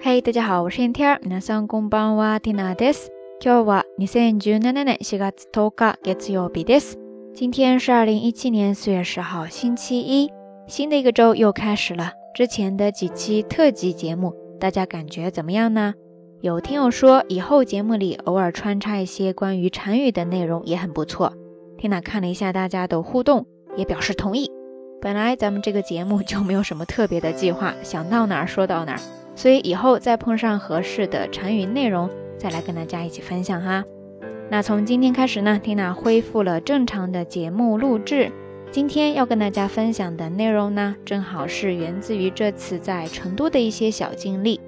嘿，大家好，我是天天。皆さんこんばんは、ティナです。今日は二千十七年四月十日、月曜日です。今天是二零一七年四月十号，星期一。新的一个周又开始了。之前的几期特辑节目，大家感觉怎么样呢？有听友说，以后节目里偶尔穿插一些关于禅语的内容也很不错。缇娜看了一下大家的互动，也表示同意。本来咱们这个节目就没有什么特别的计划，想到哪儿说到哪儿。 所以以后再碰上合适的禅语内容，再来跟大家一起分享哈。那从今天开始呢，缇娜恢复了正常的节目录制。今天要跟大家分享的内容呢，正好是源自于这次在成都的一些小经历。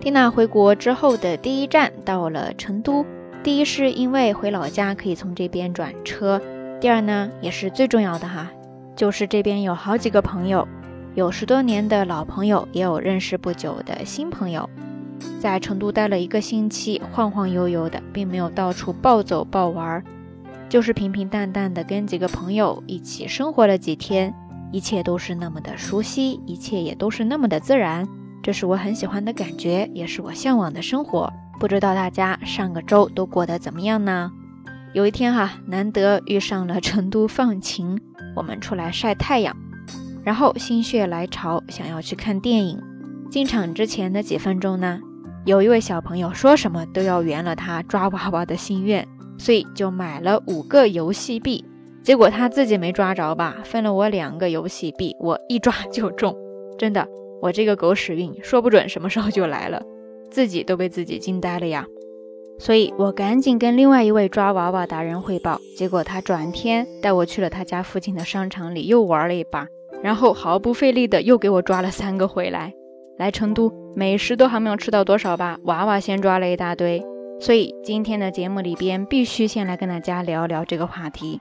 缇娜回国之后的第一站到了成都，第一是因为回老家可以从这边转车，第二呢也是最重要的哈，就是这边有好几个朋友。有十多年的老朋友，也有认识不久的新朋友，在成都待了一个星期，晃晃悠悠的，并没有到处暴走暴玩，就是平平淡淡的跟几个朋友一起生活了几天，一切都是那么的熟悉，一切也都是那么的自然，这是我很喜欢的感觉，也是我向往的生活。不知道大家上个周都过得怎么样呢？有一天哈，难得遇上了成都放晴，我们出来晒太阳。然后心血来潮，想要去看电影。进场之前的几分钟呢，有一位小朋友说什么都要圆了他抓娃娃的心愿，所以就买了五个游戏币。结果他自己没抓着吧，分了我两个游戏币，我一抓就中。真的，我这个狗屎运说不准什么时候就来了，自己都被自己惊呆了呀。所以我赶紧跟另外一位抓娃娃达人汇报，结果他转天带我去了他家附近的商场里又玩了一把。然后毫不费力的又给我抓了三个回来。来成都，美食都还没有吃到多少吧，娃娃先抓了一大堆。所以今天的节目里边必须先来跟大家聊聊这个话题。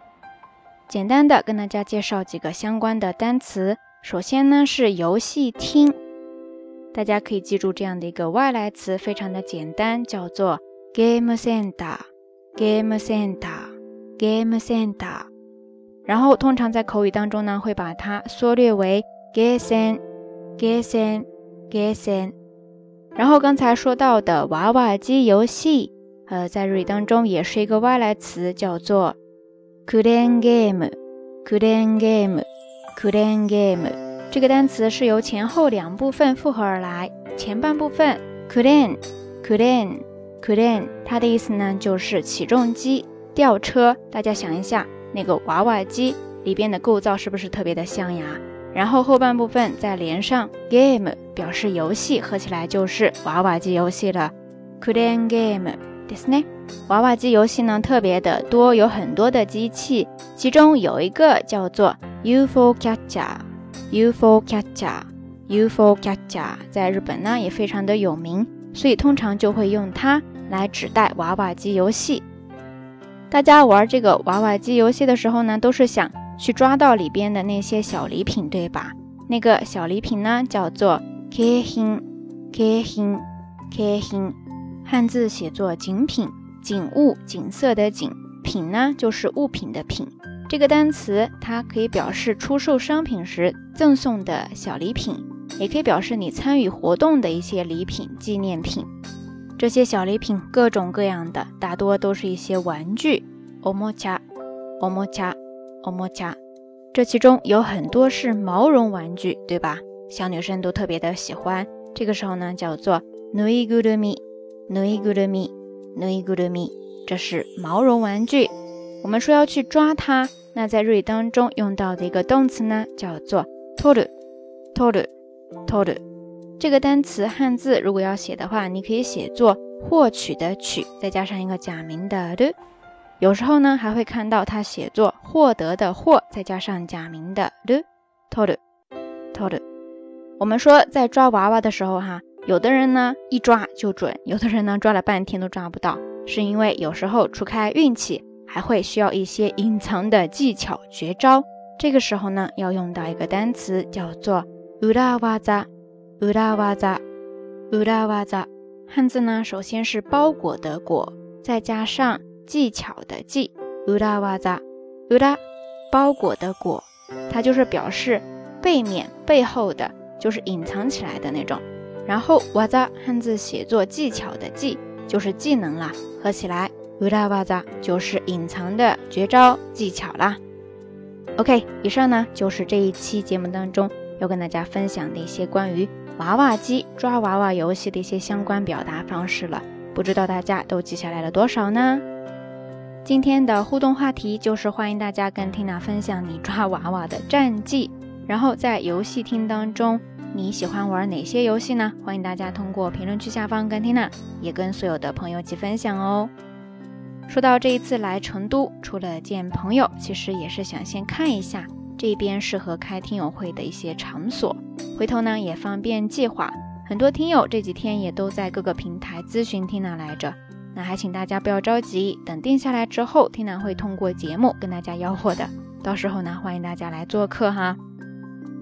简单的跟大家介绍几个相关的单词。首先呢是游戏厅，大家可以记住这样的一个外来词，非常的简单，叫做 game center。game center。然后通常在口语当中呢，会把它缩略为 gesen，gesen，gesen。然后刚才说到的娃娃机游戏，呃，在日语当中也是一个外来词，叫做 kuden game，kuden game，kuden game。这个单词是由前后两部分复合而来，前半部分 kuden，kuden，kuden，它的意思呢就是起重机、吊车。大家想一下。那个娃娃机里边的构造是不是特别的像呀？然后后半部分再连上 game，表示游戏，合起来就是娃娃机游戏了。Kuden game，对不对？娃娃机游戏呢特别的多，有很多的机器，其中有一个叫做 UFO Catcher，UFO Catcher，UFO Catcher，在日本呢也非常的有名，所以通常就会用它来指代娃娃机游戏。大家玩这个娃娃机游戏的时候呢，都是想去抓到里边的那些小礼品，对吧？那个小礼品呢，叫做 k e h i n k e h i n k e h i n 汉字写作景品，景物、景色的景，品呢就是物品的品。这个单词它可以表示出售商品时赠送的小礼品，也可以表示你参与活动的一些礼品、纪念品。这些小礼品各种各样的，大多都是一些玩具。おもちゃ、おもちゃ、おもちゃ。这其中有很多是毛绒玩具，对吧？小女生都特别的喜欢。这个时候呢，叫做ぬいぐるみ、ぬいぐるみ、ぬいぐるみ。这是毛绒玩具。我们说要去抓它，那在日语当中用到的一个动词呢，叫做取る、取る、取る。 这个单词汉字如果要写的话，你可以写作获取的取，再加上一个假名的的。有时候呢，还会看到它写作获得的获，再加上假名的的。t o 偷的。我们说在抓娃娃的时候，哈，有的人呢一抓就准，有的人呢抓了半天都抓不到，是因为有时候除开运气，还会需要一些隐藏的技巧绝招。这个时候呢，要用到一个单词叫做乌拉瓦扎。乌拉瓦扎，乌拉瓦扎，汉字呢，首先是包裹的裹，再加上技巧的技，乌拉瓦扎，乌拉，包裹的裹，它就是表示背面、背后的，就是隐藏起来的那种。然后哇扎汉字写作技巧的技就是技能啦，合起来乌拉哇扎就是隐藏的绝招技巧啦。OK，以上呢就是这一期节目当中要跟大家分享的一些关于娃娃机抓娃娃游戏的一些相关表达方式了，不知道大家都记下来了多少呢？今天的互动话题就是欢迎大家跟 Tina 分享你抓娃娃的战绩，然后在游戏厅当中你喜欢玩哪些游戏呢？欢迎大家通过评论区下方跟 Tina 也跟所有的朋友一起分享哦。说到这一次来成都，除了见朋友，其实也是想先看一下这边适合开听友会的一些场所，回头呢也方便计划。很多听友这几天也都在各个平台咨询 Tina 来着。那还请大家不要着急，等定下来之后，听南会通过节目跟大家吆喝的。到时候呢，欢迎大家来做客哈。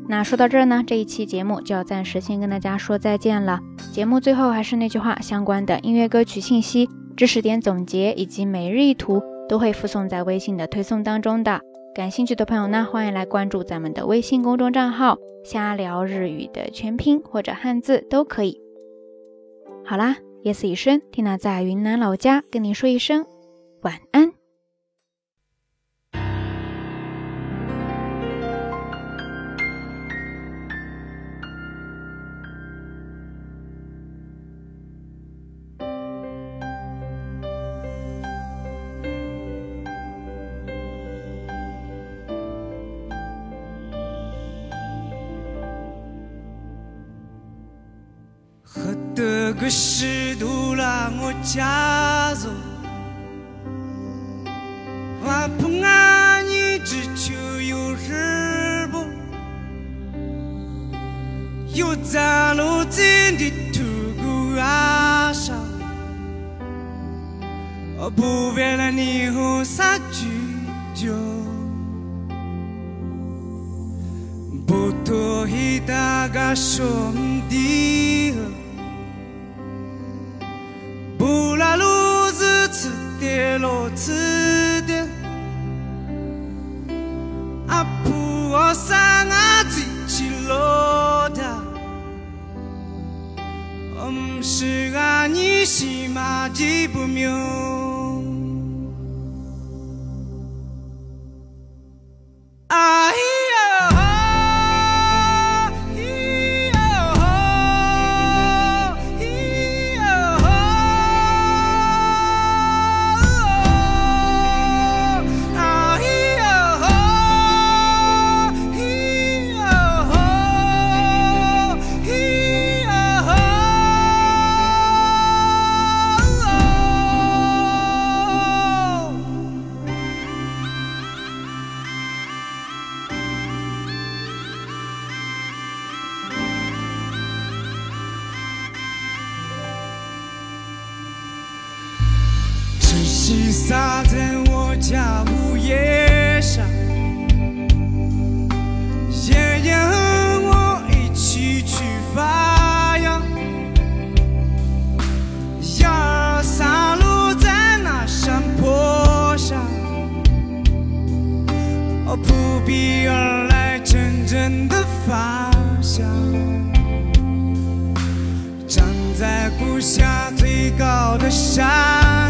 那说到这儿呢，这一期节目就要暂时先跟大家说再见了。节目最后还是那句话，相关的音乐歌曲信息、知识点总结以及每日一图都会附送在微信的推送当中的。感兴趣的朋友呢，欢迎来关注咱们的微信公众账号“瞎聊日语”的全拼或者汉字都可以。好啦。夜色已深，缇娜在云南老家跟你说一声晚安。这个世道让我家走，我不爱你只求有日不，有在路间的土谷阿少，不为了你和啥句酒，不多一大个兄弟。落子的阿婆我三阿最起落的，唔是阿尼西马吉不明。洒在我家屋檐上，爷爷和我一起去发芽。幺二三路在那山坡上，扑鼻而来阵阵的发香。站在故乡最高的山